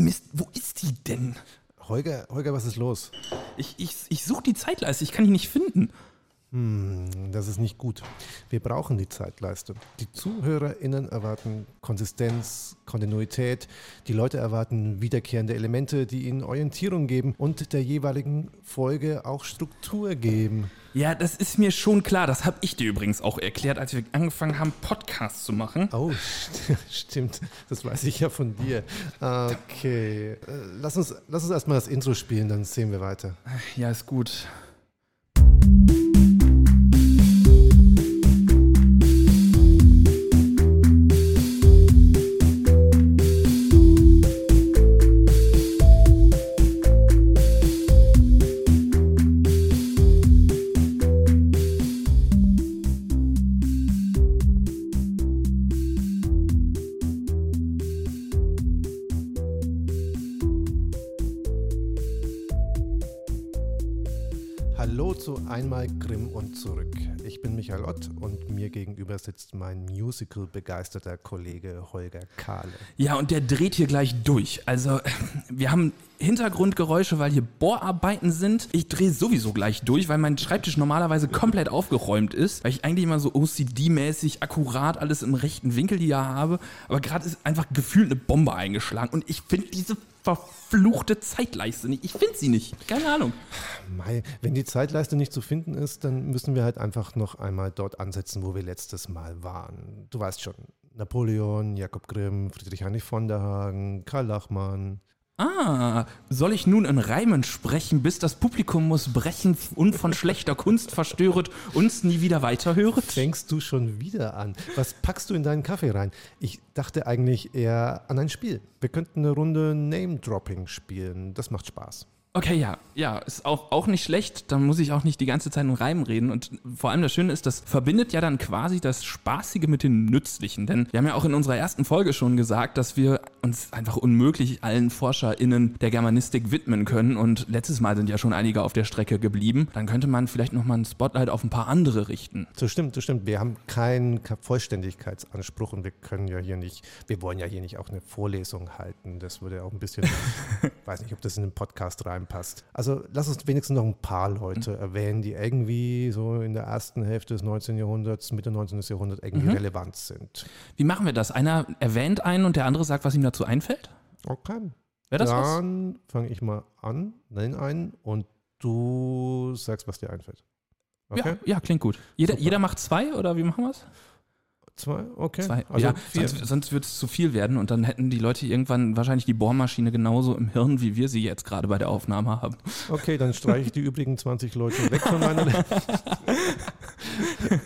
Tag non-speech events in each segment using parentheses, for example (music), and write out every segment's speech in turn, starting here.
Mist, wo ist die denn? Holger, Holger, was ist los? Ich, ich, ich suche die Zeitleiste, ich kann die nicht finden. Hm, das ist nicht gut. Wir brauchen die Zeitleiste. Die ZuhörerInnen erwarten Konsistenz, Kontinuität. Die Leute erwarten wiederkehrende Elemente, die ihnen Orientierung geben und der jeweiligen Folge auch Struktur geben. Ja, das ist mir schon klar. Das habe ich dir übrigens auch erklärt, als wir angefangen haben, Podcasts zu machen. Oh, (laughs) stimmt. Das weiß ich ja von dir. Okay. Äh, lass uns, lass uns erstmal das Intro spielen, dann sehen wir weiter. Ja, ist gut. Einmal Grimm und zurück. Ich bin Michael Ott und mir gegenüber sitzt mein Musical-begeisterter Kollege Holger Kahle. Ja, und der dreht hier gleich durch. Also, (laughs) wir haben Hintergrundgeräusche, weil hier Bohrarbeiten sind. Ich drehe sowieso gleich durch, weil mein Schreibtisch normalerweise komplett aufgeräumt ist, weil ich eigentlich immer so OCD-mäßig akkurat alles im rechten Winkel hier habe. Aber gerade ist einfach gefühlt eine Bombe eingeschlagen und ich finde diese verfluchte Zeitleiste nicht. Ich finde sie nicht. Keine Ahnung. Mei, wenn die Zeitleiste nicht zu finden ist, dann müssen wir halt einfach noch einmal dort ansetzen, wo wir letztes Mal waren. Du weißt schon, Napoleon, Jakob Grimm, Friedrich Heinrich von der Hagen, Karl Lachmann. Ah, soll ich nun in Reimen sprechen, bis das Publikum muss brechen und von schlechter Kunst verstöret, uns nie wieder weiterhöret? Fängst du schon wieder an? Was packst du in deinen Kaffee rein? Ich dachte eigentlich eher an ein Spiel. Wir könnten eine Runde Name-Dropping spielen. Das macht Spaß. Okay, ja, ja, ist auch, auch nicht schlecht. Dann muss ich auch nicht die ganze Zeit in Reim reden. Und vor allem das Schöne ist, das verbindet ja dann quasi das Spaßige mit dem Nützlichen. Denn wir haben ja auch in unserer ersten Folge schon gesagt, dass wir uns einfach unmöglich allen ForscherInnen der Germanistik widmen können. Und letztes Mal sind ja schon einige auf der Strecke geblieben. Dann könnte man vielleicht nochmal ein Spotlight auf ein paar andere richten. Das stimmt, das stimmt. Wir haben keinen Vollständigkeitsanspruch und wir können ja hier nicht, wir wollen ja hier nicht auch eine Vorlesung halten. Das würde auch ein bisschen, (laughs) weiß nicht, ob das in den Podcast reinpasst. Also lass uns wenigstens noch ein paar Leute mhm. erwähnen, die irgendwie so in der ersten Hälfte des 19. Jahrhunderts, Mitte 19. Jahrhunderts irgendwie mhm. relevant sind. Wie machen wir das? Einer erwähnt einen und der andere sagt, was ihm dazu einfällt? Okay. Wäre das Dann fange ich mal an, nenn einen und du sagst, was dir einfällt. Okay? Ja, ja, klingt gut. Jeder, jeder macht zwei oder wie machen wir es? Zwei, okay. Zwei. Also ja, sonst, sonst wird es zu viel werden und dann hätten die Leute irgendwann wahrscheinlich die Bohrmaschine genauso im Hirn, wie wir sie jetzt gerade bei der Aufnahme haben. Okay, dann streiche ich die übrigen 20 Leute weg von meiner (laughs)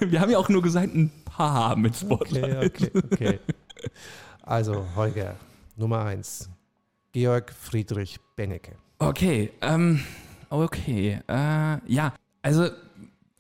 Wir haben ja auch nur gesagt, ein paar mit Spotlight. Okay, okay, okay. Also, Holger, Nummer eins. Georg Friedrich Bennecke. Okay, ähm, okay. Äh, ja, also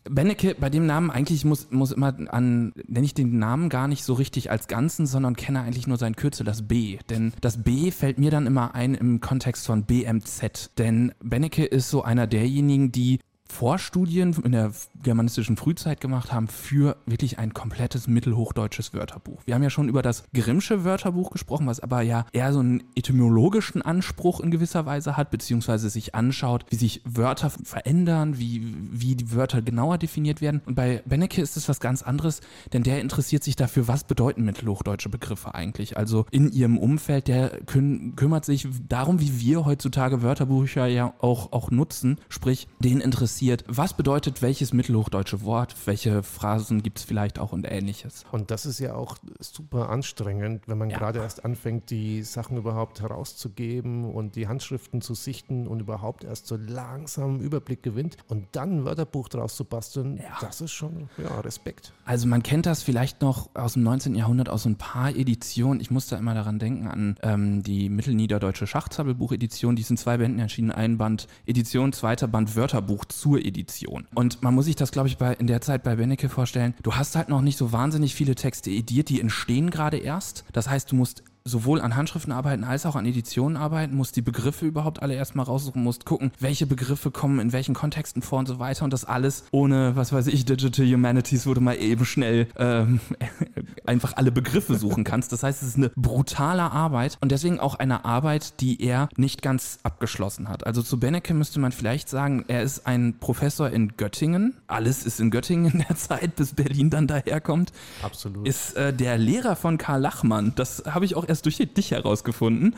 Bennecke, bei dem Namen eigentlich muss, muss immer an, nenne ich den Namen gar nicht so richtig als Ganzen, sondern kenne eigentlich nur sein Kürzel, das B. Denn das B fällt mir dann immer ein im Kontext von BMZ. Denn Bennecke ist so einer derjenigen, die Vorstudien in der germanistischen Frühzeit gemacht haben für wirklich ein komplettes mittelhochdeutsches Wörterbuch. Wir haben ja schon über das Grimmsche Wörterbuch gesprochen, was aber ja eher so einen etymologischen Anspruch in gewisser Weise hat, beziehungsweise sich anschaut, wie sich Wörter verändern, wie, wie die Wörter genauer definiert werden. Und bei Bennecke ist es was ganz anderes, denn der interessiert sich dafür, was bedeuten mittelhochdeutsche Begriffe eigentlich. Also in ihrem Umfeld, der küm kümmert sich darum, wie wir heutzutage Wörterbücher ja auch, auch nutzen, sprich, den interessiert interessiert, was bedeutet welches mittelhochdeutsche Wort, welche Phrasen gibt es vielleicht auch und ähnliches. Und das ist ja auch super anstrengend, wenn man ja. gerade erst anfängt, die Sachen überhaupt herauszugeben und die Handschriften zu sichten und überhaupt erst so langsam einen Überblick gewinnt und dann ein Wörterbuch draus zu basteln, ja. das ist schon, ja, Respekt. Also man kennt das vielleicht noch aus dem 19. Jahrhundert aus so ein paar Editionen. Ich muss da immer daran denken an ähm, die Mittelniederdeutsche Schachzabelbuch-Edition. Die sind zwei Bänden erschienen, ein Band Edition, zweiter Band Wörterbuch zu Edition. Und man muss sich das, glaube ich, bei, in der Zeit bei Bennecke vorstellen. Du hast halt noch nicht so wahnsinnig viele Texte ediert, die entstehen gerade erst. Das heißt, du musst sowohl an Handschriften arbeiten als auch an Editionen arbeiten, musst die Begriffe überhaupt alle erstmal raussuchen, musst gucken, welche Begriffe kommen in welchen Kontexten vor und so weiter und das alles ohne, was weiß ich, Digital Humanities, wo du mal eben schnell ähm, (laughs) einfach alle Begriffe suchen kannst. Das heißt, es ist eine brutale Arbeit und deswegen auch eine Arbeit, die er nicht ganz abgeschlossen hat. Also zu Benecke müsste man vielleicht sagen, er ist ein Professor in Göttingen. Alles ist in Göttingen in (laughs) der Zeit, bis Berlin dann daherkommt. Absolut. Ist äh, der Lehrer von Karl Lachmann. Das habe ich auch erst durch dich herausgefunden.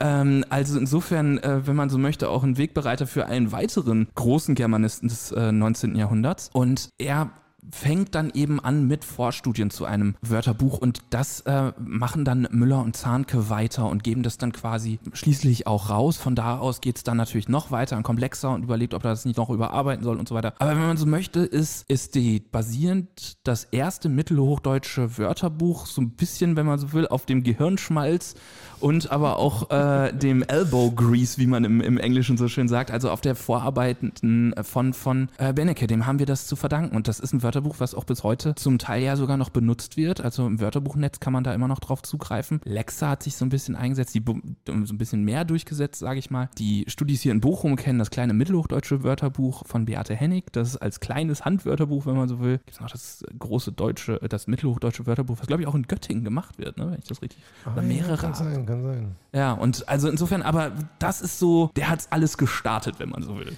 Ja. Ähm, also insofern, äh, wenn man so möchte, auch ein Wegbereiter für einen weiteren großen Germanisten des äh, 19. Jahrhunderts. Und er fängt dann eben an mit Vorstudien zu einem Wörterbuch und das äh, machen dann Müller und Zahnke weiter und geben das dann quasi schließlich auch raus. Von da aus geht es dann natürlich noch weiter und komplexer und überlegt, ob er das nicht noch überarbeiten soll und so weiter. Aber wenn man so möchte, ist, ist die basierend das erste mittelhochdeutsche Wörterbuch so ein bisschen, wenn man so will, auf dem Gehirnschmalz und aber auch äh, (laughs) dem Elbow Grease, wie man im, im Englischen so schön sagt, also auf der Vorarbeitenden von, von äh, Benecke, dem haben wir das zu verdanken. Und das ist ein Wörterbuch, was auch bis heute zum Teil ja sogar noch benutzt wird. Also im Wörterbuchnetz kann man da immer noch drauf zugreifen. Lexa hat sich so ein bisschen eingesetzt, die so ein bisschen mehr durchgesetzt, sage ich mal. Die Studis hier in Bochum kennen das kleine mittelhochdeutsche Wörterbuch von Beate Hennig. Das ist als kleines Handwörterbuch, wenn man so will. Gibt es noch das große deutsche, das mittelhochdeutsche Wörterbuch, was glaube ich auch in Göttingen gemacht wird, ne? wenn ich das richtig. Ah, oder mehrere. Ja, kann sein, kann sein. Ja, und also insofern, aber das ist so, der hat es alles gestartet, wenn man so will.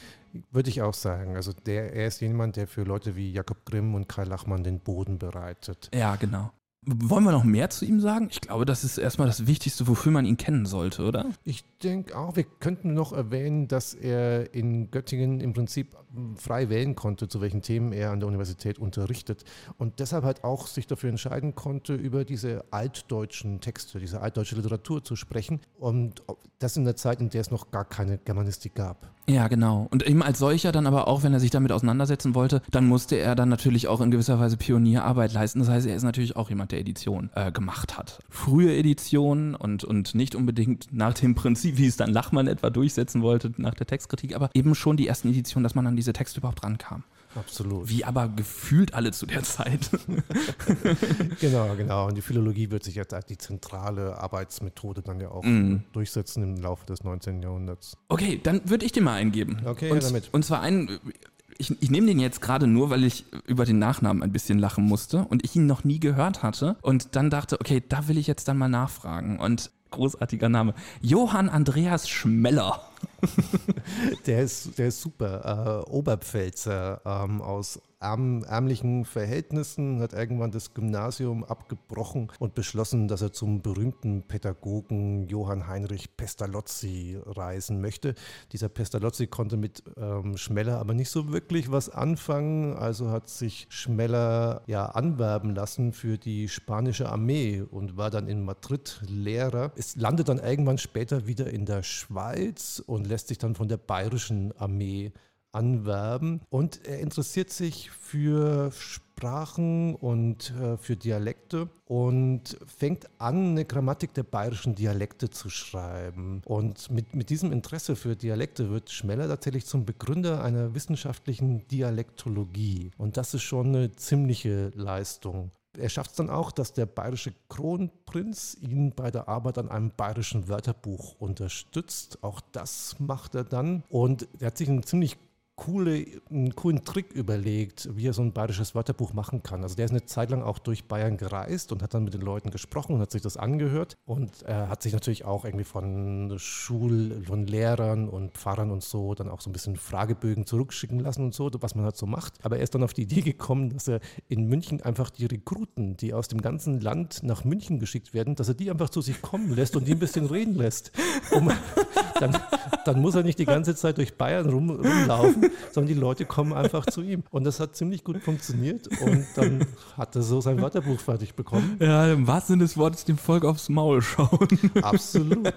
Würde ich auch sagen. Also der, er ist jemand, der für Leute wie Jakob Grimm und Karl Lachmann den Boden bereitet. Ja, genau. Wollen wir noch mehr zu ihm sagen? Ich glaube, das ist erstmal das Wichtigste, wofür man ihn kennen sollte, oder? Ich denke auch, wir könnten noch erwähnen, dass er in Göttingen im Prinzip frei wählen konnte, zu welchen Themen er an der Universität unterrichtet und deshalb halt auch sich dafür entscheiden konnte, über diese altdeutschen Texte, diese altdeutsche Literatur zu sprechen und das in der Zeit, in der es noch gar keine Germanistik gab. Ja, genau. Und eben als solcher dann aber auch, wenn er sich damit auseinandersetzen wollte, dann musste er dann natürlich auch in gewisser Weise Pionierarbeit leisten. Das heißt, er ist natürlich auch jemand, der Edition äh, gemacht hat. Frühe Editionen und, und nicht unbedingt nach dem Prinzip, wie es dann Lachmann etwa durchsetzen wollte, nach der Textkritik, aber eben schon die ersten Editionen, dass man an diese Texte überhaupt rankam. Absolut. Wie aber gefühlt alle zu der Zeit. (laughs) genau, genau. Und die Philologie wird sich jetzt als die zentrale Arbeitsmethode dann ja auch mm. durchsetzen im Laufe des 19. Jahrhunderts. Okay, dann würde ich dir mal eingeben. Okay, und, damit. Und zwar einen, ich, ich nehme den jetzt gerade nur, weil ich über den Nachnamen ein bisschen lachen musste und ich ihn noch nie gehört hatte und dann dachte, okay, da will ich jetzt dann mal nachfragen. Und großartiger Name. Johann Andreas Schmeller. (laughs) der, ist, der ist super. Äh, Oberpfälzer ähm, aus ärm, ärmlichen Verhältnissen, hat irgendwann das Gymnasium abgebrochen und beschlossen, dass er zum berühmten Pädagogen Johann Heinrich Pestalozzi reisen möchte. Dieser Pestalozzi konnte mit ähm, Schmeller aber nicht so wirklich was anfangen, also hat sich Schmeller ja anwerben lassen für die spanische Armee und war dann in Madrid Lehrer. Es landet dann irgendwann später wieder in der Schweiz und lässt sich dann von der bayerischen Armee anwerben. Und er interessiert sich für Sprachen und äh, für Dialekte und fängt an, eine Grammatik der bayerischen Dialekte zu schreiben. Und mit, mit diesem Interesse für Dialekte wird Schmeller tatsächlich zum Begründer einer wissenschaftlichen Dialektologie. Und das ist schon eine ziemliche Leistung. Er schafft es dann auch, dass der bayerische Kronprinz ihn bei der Arbeit an einem bayerischen Wörterbuch unterstützt. Auch das macht er dann. Und er hat sich einen ziemlich coole, einen coolen Trick überlegt, wie er so ein bayerisches Wörterbuch machen kann. Also der ist eine Zeit lang auch durch Bayern gereist und hat dann mit den Leuten gesprochen und hat sich das angehört und er hat sich natürlich auch irgendwie von Schul- von Lehrern und Pfarrern und so dann auch so ein bisschen Fragebögen zurückschicken lassen und so, was man halt so macht. Aber er ist dann auf die Idee gekommen, dass er in München einfach die Rekruten, die aus dem ganzen Land nach München geschickt werden, dass er die einfach zu sich kommen lässt und die ein bisschen reden lässt. Um, (laughs) dann, dann muss er nicht die ganze Zeit durch Bayern rum, rumlaufen, (laughs) sondern die Leute kommen einfach zu ihm. Und das hat ziemlich gut funktioniert und dann hat er so sein Wörterbuch fertig bekommen. Ja, im wahrsten Sinne des Wortes dem Volk aufs Maul schauen. (laughs) Absolut.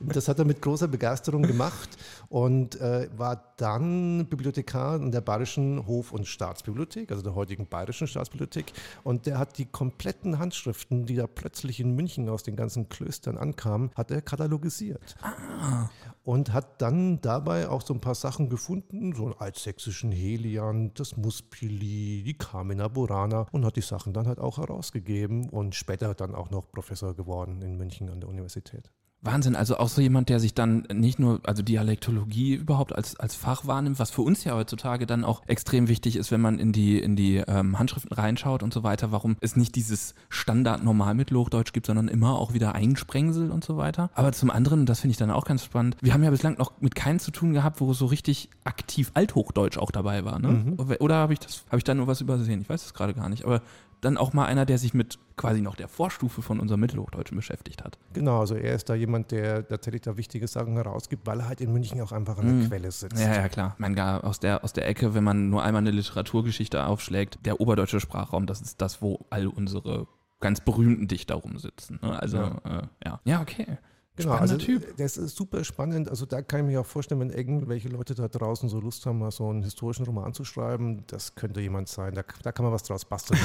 Das hat er mit großer Begeisterung gemacht und äh, war dann Bibliothekar in der Bayerischen Hof- und Staatsbibliothek, also der heutigen Bayerischen Staatsbibliothek. Und der hat die kompletten Handschriften, die da plötzlich in München aus den ganzen Klöstern ankamen, hat er katalogisiert. Ah. Und hat dann dabei auch so ein paar Sachen gefunden, so einen altsächsischen Helian, das Muspili, die Carmina Burana und hat die Sachen dann halt auch herausgegeben und später dann auch noch Professor geworden in München an der Universität. Wahnsinn, also auch so jemand, der sich dann nicht nur, also Dialektologie überhaupt als, als Fach wahrnimmt, was für uns ja heutzutage dann auch extrem wichtig ist, wenn man in die, in die ähm, Handschriften reinschaut und so weiter, warum es nicht dieses Standard-Normal-Mittelhochdeutsch gibt, sondern immer auch wieder Einsprengsel und so weiter. Aber zum anderen, das finde ich dann auch ganz spannend, wir haben ja bislang noch mit keinem zu tun gehabt, wo so richtig aktiv Althochdeutsch auch dabei war. Ne? Mhm. Oder habe ich das, habe ich da nur was übersehen? Ich weiß es gerade gar nicht. Aber dann auch mal einer, der sich mit quasi noch der Vorstufe von unserem Mittelhochdeutschen beschäftigt hat. Genau, also er ist da jemand, der tatsächlich da wichtige Sachen herausgibt, weil er halt in München auch einfach an der mm. Quelle sitzt. Ja, ja, klar. Ich meine, aus der, aus der Ecke, wenn man nur einmal eine Literaturgeschichte aufschlägt, der oberdeutsche Sprachraum, das ist das, wo all unsere ganz berühmten Dichter rumsitzen. Ne? Also, ja. Äh, ja. ja, okay. Genau, also Typ. Das ist super spannend. Also da kann ich mir auch vorstellen, wenn irgendwelche Leute da draußen so Lust haben, mal so einen historischen Roman zu schreiben, das könnte jemand sein. Da, da kann man was draus basteln.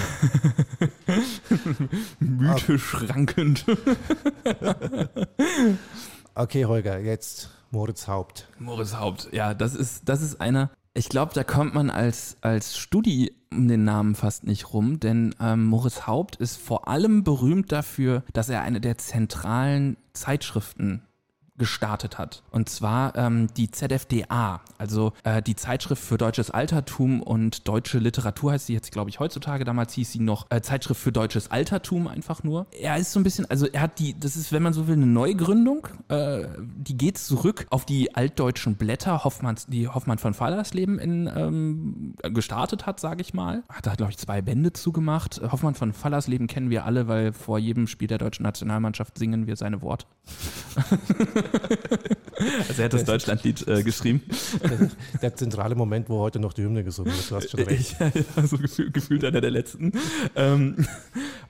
(laughs) Mythisch rankend. (laughs) okay, Holger, jetzt Moritz Haupt. Moritz Haupt, ja, das ist, das ist einer, ich glaube, da kommt man als, als Studi um den Namen fast nicht rum, denn ähm, Moritz Haupt ist vor allem berühmt dafür, dass er eine der zentralen Zeitschriften gestartet hat. Und zwar ähm, die ZFDA, also äh, die Zeitschrift für deutsches Altertum und deutsche Literatur heißt sie jetzt, glaube ich, heutzutage. Damals hieß sie noch äh, Zeitschrift für deutsches Altertum einfach nur. Er ist so ein bisschen, also er hat die, das ist, wenn man so will, eine Neugründung. Äh, die geht zurück auf die altdeutschen Blätter, Hoffmanns, die Hoffmann von Fallersleben in, ähm, gestartet hat, sage ich mal. Hat da, glaube ich, zwei Bände zugemacht. Hoffmann von Fallersleben kennen wir alle, weil vor jedem Spiel der deutschen Nationalmannschaft singen wir seine Worte. (laughs) (laughs) Also er hat das Deutschlandlied äh, geschrieben. (laughs) Der, zentrale Moment, wo heute noch die Hymne gesungen wird, du hast schon recht. Ja, (laughs) ja, so gefühl, gefühlt einer der letzten. Ähm,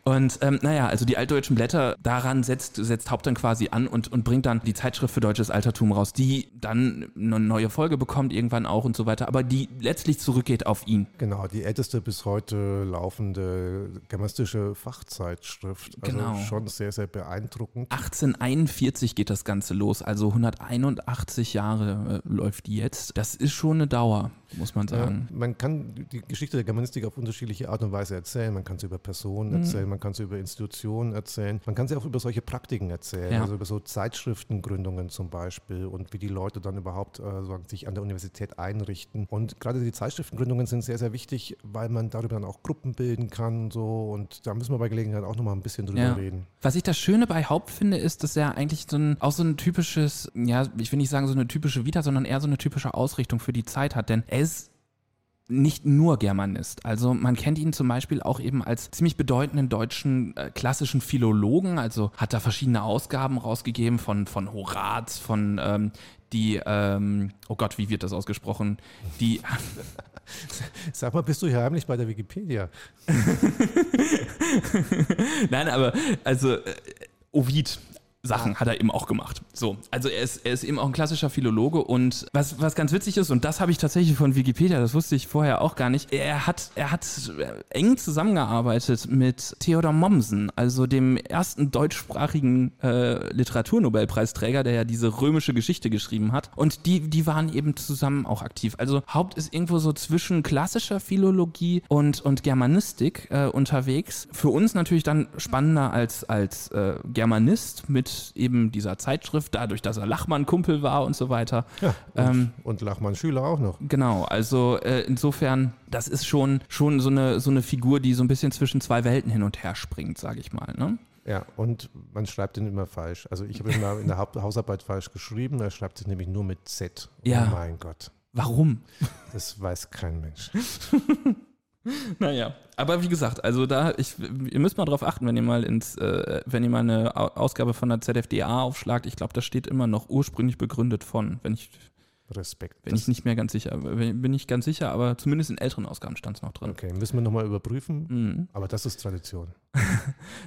und ähm, naja, also die altdeutschen Blätter, daran setzt, setzt Haupt dann quasi an und, und bringt dann die Zeitschrift für deutsches Altertum raus, die dann eine neue Folge bekommt, irgendwann auch und so weiter, aber die letztlich zurückgeht auf ihn. Genau, die älteste bis heute laufende germanistische Fachzeitschrift. Also genau. schon sehr, sehr beeindruckend. 1841 geht das Ganze los, also 181 Jahre äh, läuft die jetzt. Das ist schon eine Dauer muss man sagen. Ja, man kann die Geschichte der Germanistik auf unterschiedliche Art und Weise erzählen. Man kann sie über Personen mhm. erzählen, man kann sie über Institutionen erzählen, man kann sie auch über solche Praktiken erzählen, ja. also über so Zeitschriftengründungen zum Beispiel und wie die Leute dann überhaupt äh, sich an der Universität einrichten. Und gerade die Zeitschriftengründungen sind sehr, sehr wichtig, weil man darüber dann auch Gruppen bilden kann und so. Und da müssen wir bei Gelegenheit auch nochmal ein bisschen drüber ja. reden. Was ich das Schöne bei Haupt finde, ist, dass er eigentlich so ein, auch so ein typisches, ja, ich will nicht sagen so eine typische Vita, sondern eher so eine typische Ausrichtung für die Zeit hat. Denn er ist nicht nur Germanist. Also man kennt ihn zum Beispiel auch eben als ziemlich bedeutenden deutschen äh, klassischen Philologen. Also hat da verschiedene Ausgaben rausgegeben von, von Horaz, von ähm, die, ähm, oh Gott, wie wird das ausgesprochen? Die. (laughs) Sag mal, bist du hier heimlich bei der Wikipedia? (laughs) Nein, aber also äh, Ovid Sachen hat er eben auch gemacht. So, also er ist, er ist eben auch ein klassischer Philologe und was, was ganz witzig ist, und das habe ich tatsächlich von Wikipedia, das wusste ich vorher auch gar nicht, er hat, er hat eng zusammengearbeitet mit Theodor Mommsen, also dem ersten deutschsprachigen äh, Literaturnobelpreisträger, der ja diese römische Geschichte geschrieben hat. Und die, die waren eben zusammen auch aktiv. Also Haupt ist irgendwo so zwischen klassischer Philologie und, und Germanistik äh, unterwegs. Für uns natürlich dann spannender als, als äh, Germanist mit eben dieser Zeitschrift, dadurch, dass er Lachmann-Kumpel war und so weiter. Ja, und, ähm, und Lachmann-Schüler auch noch. Genau, also äh, insofern, das ist schon, schon so, eine, so eine Figur, die so ein bisschen zwischen zwei Welten hin und her springt, sage ich mal. Ne? Ja, und man schreibt ihn immer falsch. Also ich habe ihn mal in der Hausarbeit falsch geschrieben, er schreibt sich nämlich nur mit Z. Ja. Oh mein Gott. Warum? Das weiß kein Mensch. (laughs) (laughs) Naja, aber wie gesagt, also da, ich, ihr müsst mal drauf achten, wenn ihr mal ins, äh, wenn ihr mal eine Ausgabe von der ZFDA aufschlagt, ich glaube, da steht immer noch ursprünglich begründet von, wenn ich Respekt. Bin ich nicht mehr ganz sicher. Bin ich ganz sicher, aber zumindest in älteren Ausgaben stand es noch drin. Okay, müssen wir nochmal überprüfen. Mhm. Aber das ist Tradition. (laughs)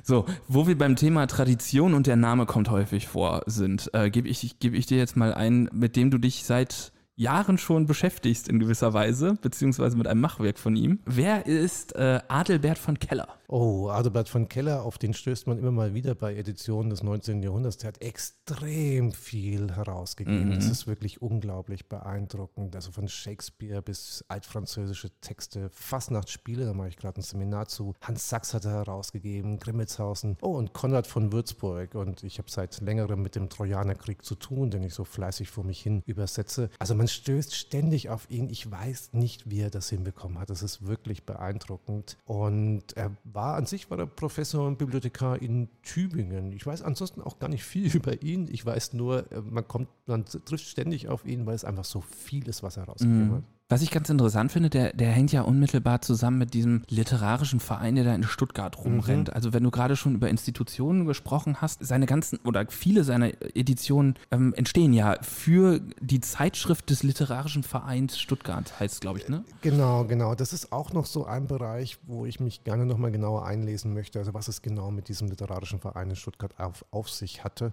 so, wo wir beim Thema Tradition und der Name kommt häufig vor sind, äh, gebe ich, geb ich dir jetzt mal ein, mit dem du dich seit Jahren schon beschäftigst in gewisser Weise, beziehungsweise mit einem Machwerk von ihm. Wer ist äh, Adelbert von Keller? Oh, Adalbert von Keller, auf den stößt man immer mal wieder bei Editionen des 19. Jahrhunderts. Der hat extrem viel herausgegeben. Mhm. Das ist wirklich unglaublich beeindruckend. Also von Shakespeare bis altfranzösische Texte, Fastnachtsspiele, da mache ich gerade ein Seminar zu. Hans Sachs hat er herausgegeben, Grimmitshausen. Oh, und Konrad von Würzburg. Und ich habe seit längerem mit dem Trojanerkrieg zu tun, den ich so fleißig vor mich hin übersetze. Also man stößt ständig auf ihn. Ich weiß nicht, wie er das hinbekommen hat. Das ist wirklich beeindruckend. Und er war an sich war er Professor und Bibliothekar in Tübingen. Ich weiß ansonsten auch gar nicht viel (laughs) über ihn. Ich weiß nur, äh, man kommt, man trifft ständig auf ihn, weil es einfach so viel ist, was er rausgegeben mhm. hat. Was ich ganz interessant finde, der, der hängt ja unmittelbar zusammen mit diesem literarischen Verein, der da in Stuttgart rumrennt. Mhm. Also wenn du gerade schon über Institutionen gesprochen hast, seine ganzen oder viele seiner Editionen ähm, entstehen ja für die Zeitschrift des Literarischen Vereins Stuttgart, heißt es, glaube ich, ne? Genau, genau. Das ist auch noch so ein Bereich, wo ich mich gerne nochmal genauer einlesen möchte. Also was es genau mit diesem Literarischen Verein in Stuttgart auf, auf sich hatte.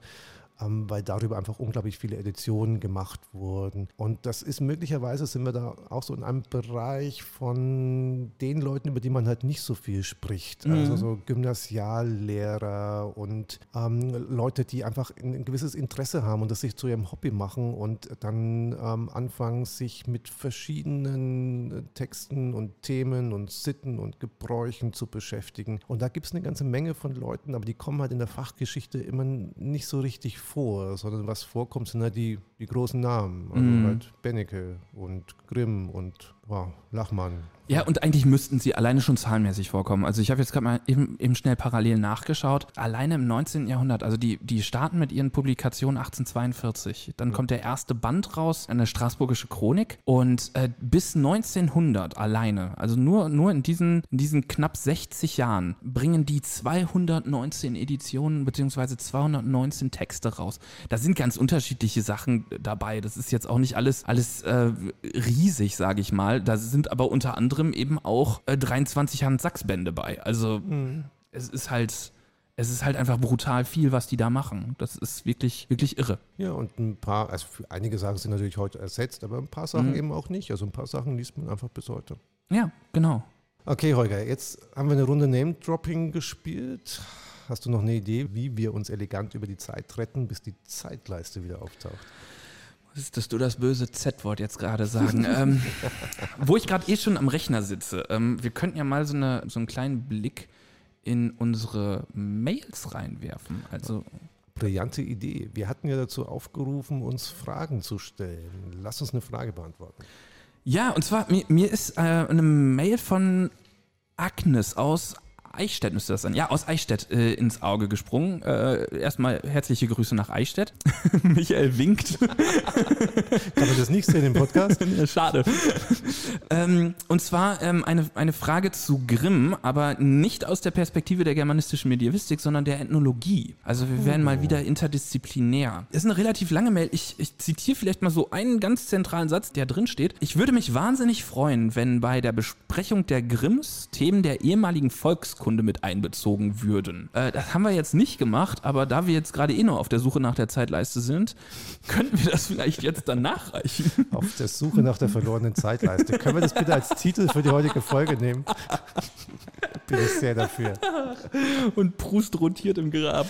Ähm, weil darüber einfach unglaublich viele Editionen gemacht wurden. Und das ist möglicherweise, sind wir da auch so in einem Bereich von den Leuten, über die man halt nicht so viel spricht. Mhm. Also so Gymnasiallehrer und ähm, Leute, die einfach ein, gewisses Interesse haben und das sich zu ihrem Hobby machen und dann ähm, anfangen, sich mit verschiedenen Texten und Themen und Sitten und Gebräuchen zu beschäftigen. Und da gibt es eine ganze Menge von Leuten, aber die kommen halt in der Fachgeschichte immer nicht so richtig vor vor, sondern was vorkommt, sind halt die, die großen Namen. Also mm. halt Bennecke und Grimm und wow, Lachmann ja, und eigentlich müssten sie alleine schon zahlenmäßig vorkommen. Also ich habe jetzt gerade mal eben, eben, schnell parallel nachgeschaut. Alleine im 19. Jahrhundert, also die, die starten mit ihren Publikationen 1842. Dann kommt der erste Band raus, eine Straßburgische Chronik. Und äh, bis 1900 alleine, also nur, nur in, diesen, in diesen knapp 60 Jahren, bringen die 219 Editionen bzw. 219 Texte raus. Da sind ganz unterschiedliche Sachen dabei. Das ist jetzt auch nicht alles, alles äh, riesig, sage ich mal. Da sind aber unter anderem eben auch äh, 23 Hand Sachsbände bei. Also mhm. es ist halt es ist halt einfach brutal viel, was die da machen. Das ist wirklich, wirklich irre. Ja, und ein paar, also einige Sachen sind natürlich heute ersetzt, aber ein paar Sachen mhm. eben auch nicht. Also ein paar Sachen liest man einfach bis heute. Ja, genau. Okay, Holger, jetzt haben wir eine Runde Name-Dropping gespielt. Hast du noch eine Idee, wie wir uns elegant über die Zeit retten, bis die Zeitleiste wieder auftaucht? Müsstest du das böse Z-Wort jetzt gerade sagen? (laughs) ähm, wo ich gerade eh schon am Rechner sitze, ähm, wir könnten ja mal so, eine, so einen kleinen Blick in unsere Mails reinwerfen. Also Brillante Idee. Wir hatten ja dazu aufgerufen, uns Fragen zu stellen. Lass uns eine Frage beantworten. Ja, und zwar, mir, mir ist äh, eine Mail von Agnes aus Eichstätt müsste das sein. Ja, aus Eichstätt äh, ins Auge gesprungen. Äh, erstmal herzliche Grüße nach Eichstätt. (laughs) Michael winkt. Kann man das nicht sehen im Podcast? (laughs) Schade. ähm, und zwar ähm, eine, eine Frage zu Grimm, aber nicht aus der Perspektive der germanistischen Medievistik, sondern der Ethnologie. Also wir werden oh. mal wieder interdisziplinär. Das ist eine relativ lange Mail. Ich, ich zitiere vielleicht mal so einen ganz zentralen Satz, der drin steht. Ich würde mich wahnsinnig freuen, wenn bei der Besprechung der Grimms Themen der ehemaligen Volks Volkskunde mit einbezogen würden. Äh, das haben wir jetzt nicht gemacht, aber da wir jetzt gerade eh nur auf der Suche nach der Zeitleiste sind, könnten wir das vielleicht jetzt dann nachreichen. Auf der Suche nach der verlorenen Zeitleiste. Können wir das bitte als Titel für die heutige Folge nehmen? Bin ich sehr dafür. Und Prust rotiert im Grab.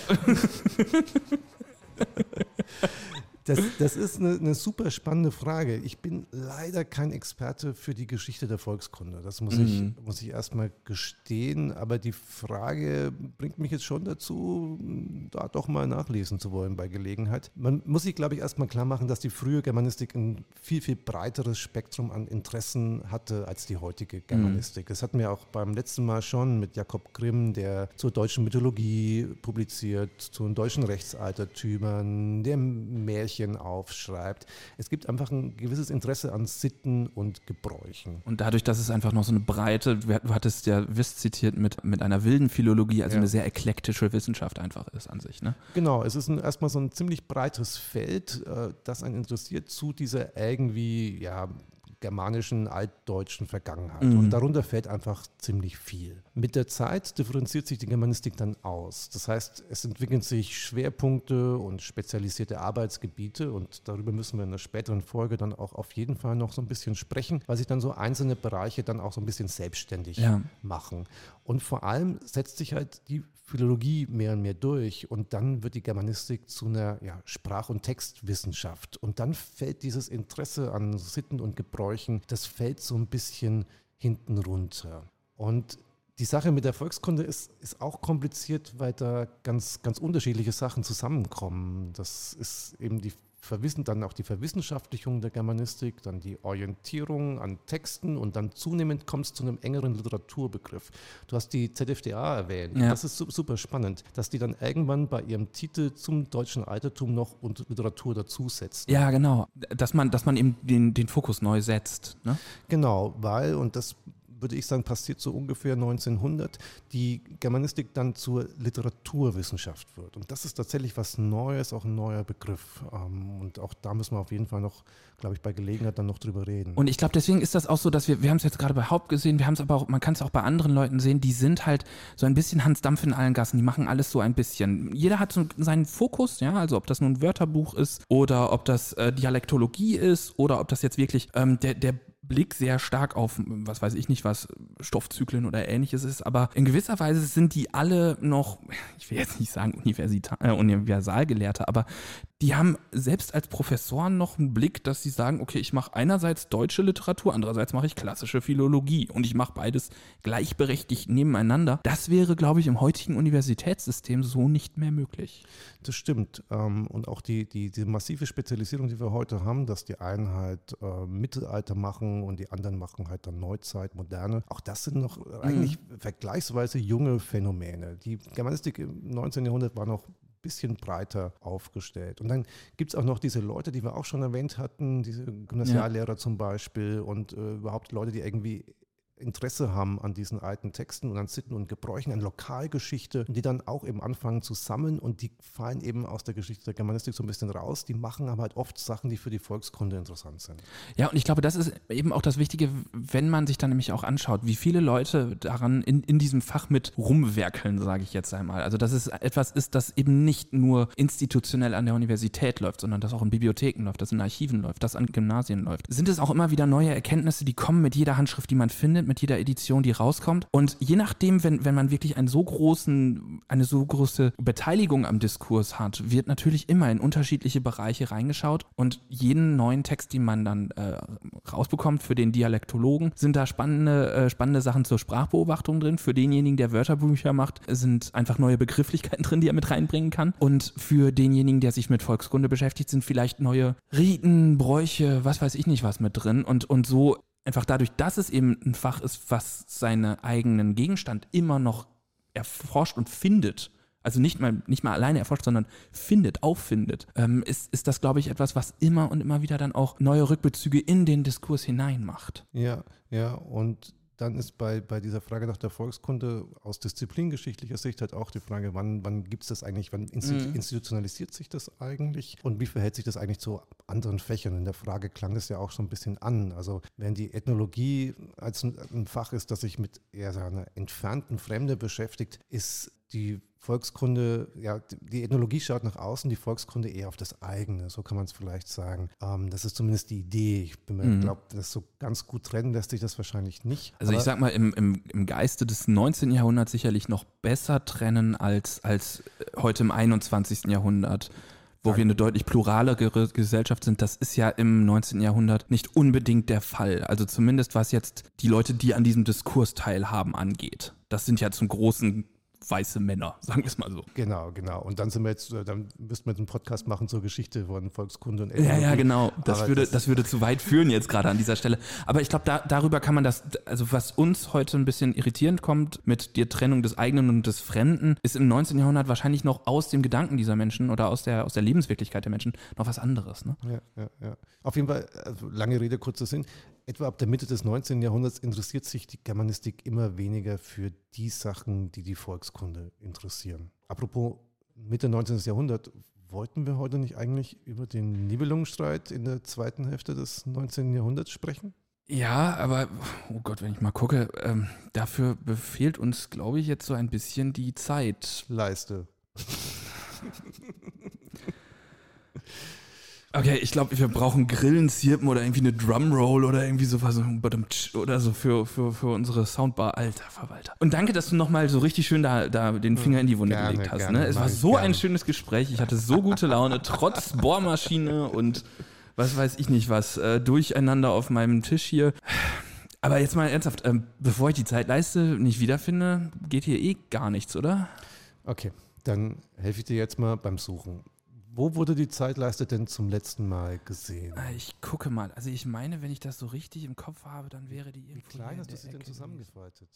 Das, das ist eine, eine, super spannende Frage. Ich bin leider kein Experte für die Geschichte der Volkskunde. Das muss, mhm. ich, muss ich erstmal gestehen. Aber die Frage bringt mich jetzt schon dazu, da doch mal nachlesen zu wollen bei Gelegenheit. Man muss sich, glaube ich, erstmal klar machen, dass die frühe Germanistik ein viel, viel breiteres Spektrum an Interessen hatte als die heutige mhm. Germanistik. Mhm. Das hatten wir auch beim letzten Mal schon mit Jakob Grimm, der zur deutschen Mythologie publiziert, zu den deutschen Rechtsaltertümern, der Märchen Märchen aufschreibt. Es gibt einfach ein gewisses Interesse an Sitten und Gebräuchen. Und dadurch, dass es einfach noch so eine breite, du hattest ja Wiss zitiert mit, mit einer wilden Philologie, also ja. eine sehr eklektische Wissenschaft einfach ist an sich. Ne? Genau, es ist ein, erstmal so ein ziemlich breites Feld, äh, das einen interessiert zu dieser irgendwie, ja, germanischen, altdeutschen Vergangenheit. Mhm. Und darunter fällt einfach ziemlich viel. Mit der Zeit differenziert sich die Germanistik dann aus. Das heißt, es entwickeln sich Schwerpunkte und spezialisierte Arbeitsgebiete und darüber müssen wir in der späteren Folge dann auch auf jeden Fall noch so ein bisschen sprechen, weil sich dann so einzelne Bereiche dann auch so ein bisschen selbstständig ja. machen. Und vor allem setzt sich halt die Philologie mehr und mehr durch und dann wird die Germanistik zu einer ja, Sprach- und Textwissenschaft. Und dann fällt dieses Interesse an Sitten und Gebräuchen, das fällt so ein bisschen hinten runter. Und die Sache mit der Volkskunde ist, ist auch kompliziert, weil da ganz, ganz unterschiedliche Sachen zusammenkommen. Das ist eben die Verwissen, dann auch die Verwissenschaftlichung der Germanistik, dann die Orientierung an Texten und dann zunehmend kommt es zu einem engeren Literaturbegriff. Du hast die ZFDA erwähnt. Ja. Das ist super spannend, dass die dann irgendwann bei ihrem Titel zum deutschen Altertum noch und Literatur dazusetzt. Ja, genau. Dass man, dass man eben den, den Fokus neu setzt. Ne? Genau, weil, und das würde ich sagen, passiert so ungefähr 1900, die Germanistik dann zur Literaturwissenschaft wird. Und das ist tatsächlich was Neues, auch ein neuer Begriff. Ähm, und auch da müssen wir auf jeden Fall noch, glaube ich, bei Gelegenheit dann noch drüber reden. Und ich glaube, deswegen ist das auch so, dass wir, wir haben es jetzt gerade bei Haupt gesehen, wir haben es aber auch, man kann es auch bei anderen Leuten sehen, die sind halt so ein bisschen Hans Dampf in allen Gassen, die machen alles so ein bisschen. Jeder hat so seinen Fokus, ja, also ob das nun ein Wörterbuch ist oder ob das äh, Dialektologie ist oder ob das jetzt wirklich ähm, der, der Blick sehr stark auf, was weiß ich nicht, was Stoffzyklen oder ähnliches ist, aber in gewisser Weise sind die alle noch, ich will jetzt nicht sagen Universita äh, Universalgelehrte, aber die haben selbst als Professoren noch einen Blick, dass sie sagen, okay, ich mache einerseits deutsche Literatur, andererseits mache ich klassische Philologie und ich mache beides gleichberechtigt nebeneinander. Das wäre, glaube ich, im heutigen Universitätssystem so nicht mehr möglich. Das stimmt. Ähm, und auch die, die, die massive Spezialisierung, die wir heute haben, dass die einen halt äh, Mittelalter machen und die anderen machen halt dann Neuzeit, Moderne. Auch das sind noch eigentlich mhm. vergleichsweise junge Phänomene. Die Germanistik im 19. Jahrhundert war noch bisschen breiter aufgestellt. Und dann gibt es auch noch diese Leute, die wir auch schon erwähnt hatten, diese Gymnasiallehrer ja. zum Beispiel und äh, überhaupt Leute, die irgendwie Interesse haben an diesen alten Texten und an Sitten und Gebräuchen, an Lokalgeschichte, die dann auch eben anfangen zu sammeln und die fallen eben aus der Geschichte der Germanistik so ein bisschen raus. Die machen aber halt oft Sachen, die für die Volkskunde interessant sind. Ja, und ich glaube, das ist eben auch das Wichtige, wenn man sich dann nämlich auch anschaut, wie viele Leute daran in, in diesem Fach mit rumwerkeln, sage ich jetzt einmal. Also, dass es etwas ist, das eben nicht nur institutionell an der Universität läuft, sondern das auch in Bibliotheken läuft, das in Archiven läuft, das an Gymnasien läuft. Sind es auch immer wieder neue Erkenntnisse, die kommen mit jeder Handschrift, die man findet, mit jeder Edition, die rauskommt. Und je nachdem, wenn, wenn man wirklich einen so großen, eine so große Beteiligung am Diskurs hat, wird natürlich immer in unterschiedliche Bereiche reingeschaut und jeden neuen Text, den man dann äh, rausbekommt für den Dialektologen, sind da spannende, äh, spannende Sachen zur Sprachbeobachtung drin. Für denjenigen, der Wörterbücher macht, sind einfach neue Begrifflichkeiten (laughs) drin, die er mit reinbringen kann. Und für denjenigen, der sich mit Volkskunde beschäftigt, sind vielleicht neue Riten, Bräuche, was weiß ich nicht was mit drin. Und, und so einfach dadurch, dass es eben ein Fach ist, was seinen eigenen Gegenstand immer noch erforscht und findet, also nicht mal, nicht mal alleine erforscht, sondern findet, auffindet, ähm, ist, ist das, glaube ich, etwas, was immer und immer wieder dann auch neue Rückbezüge in den Diskurs hineinmacht. Ja, ja, und dann ist bei, bei dieser Frage nach der Volkskunde aus disziplingeschichtlicher Sicht halt auch die Frage, wann, wann gibt es das eigentlich, wann mhm. institutionalisiert sich das eigentlich und wie verhält sich das eigentlich zu anderen Fächern? In der Frage klang es ja auch schon ein bisschen an. Also wenn die Ethnologie als ein, ein Fach ist, das sich mit eher einer entfernten Fremde beschäftigt, ist die Volkskunde, ja, die Ethnologie schaut nach außen, die Volkskunde eher auf das eigene, so kann man es vielleicht sagen. Ähm, das ist zumindest die Idee. Ich mhm. glaube, das so ganz gut trennen lässt sich das wahrscheinlich nicht. Also ich sag mal, im, im, im Geiste des 19. Jahrhunderts sicherlich noch besser trennen als, als heute im 21. Jahrhundert wo wir eine deutlich pluralere Gesellschaft sind, das ist ja im 19. Jahrhundert nicht unbedingt der Fall. Also zumindest was jetzt die Leute, die an diesem Diskurs teilhaben, angeht. Das sind ja zum großen weiße Männer, (laughs) sagen wir es mal so. Genau, genau. Und dann sind wir jetzt, äh, dann müssten wir einen Podcast machen zur Geschichte von Volkskunde und Ethnologie. Ja, ja, genau. Das würde, das, das, würde zu weit führen jetzt gerade an dieser Stelle. Aber ich glaube, da, darüber kann man das, also was uns heute ein bisschen irritierend kommt mit der Trennung des eigenen und des Fremden, ist im 19. Jahrhundert wahrscheinlich noch aus dem Gedanken dieser Menschen oder aus der, aus der Lebenswirklichkeit der Menschen noch was anderes. Ne? Ja, ja, ja. Auf jeden Fall, also lange Rede, kurzer Sinn. Etwa ab der Mitte des 19. Jahrhunderts interessiert sich die Germanistik immer weniger für die Sachen, die die Volkskunde interessieren. Apropos Mitte 19. Jahrhundert, wollten wir heute nicht eigentlich über den Nibelungenstreit in der zweiten Hälfte des 19. Jahrhunderts sprechen? Ja, aber, oh Gott, wenn ich mal gucke, ähm, dafür befehlt uns, glaube ich, jetzt so ein bisschen die Zeit. (laughs) Okay, ich glaube, wir brauchen Grillen, Zirpen oder irgendwie eine Drumroll oder irgendwie sowas oder so für, für, für unsere Soundbar. Alter Verwalter. Und danke, dass du nochmal so richtig schön da, da den Finger in die Wunde Gerne, gelegt hast. gerne, ne? Es war so gerne. ein schönes Gespräch. Ich hatte so gute Laune, (laughs) trotz Bohrmaschine und was weiß ich nicht was, äh, durcheinander auf meinem Tisch hier. Aber jetzt mal ernsthaft, ähm, bevor ich die Zeitleiste nicht wiederfinde, geht hier eh gar nichts, oder? Okay, dann helfe ich dir jetzt mal beim Suchen. Wo wurde die Zeitleiste denn zum letzten Mal gesehen? Äh, Ich gucke mal. Also ich meine, wenn ich das so richtig im Kopf habe, dann wäre die Wie irgendwo klein hast du sie denn zusammengefaltet?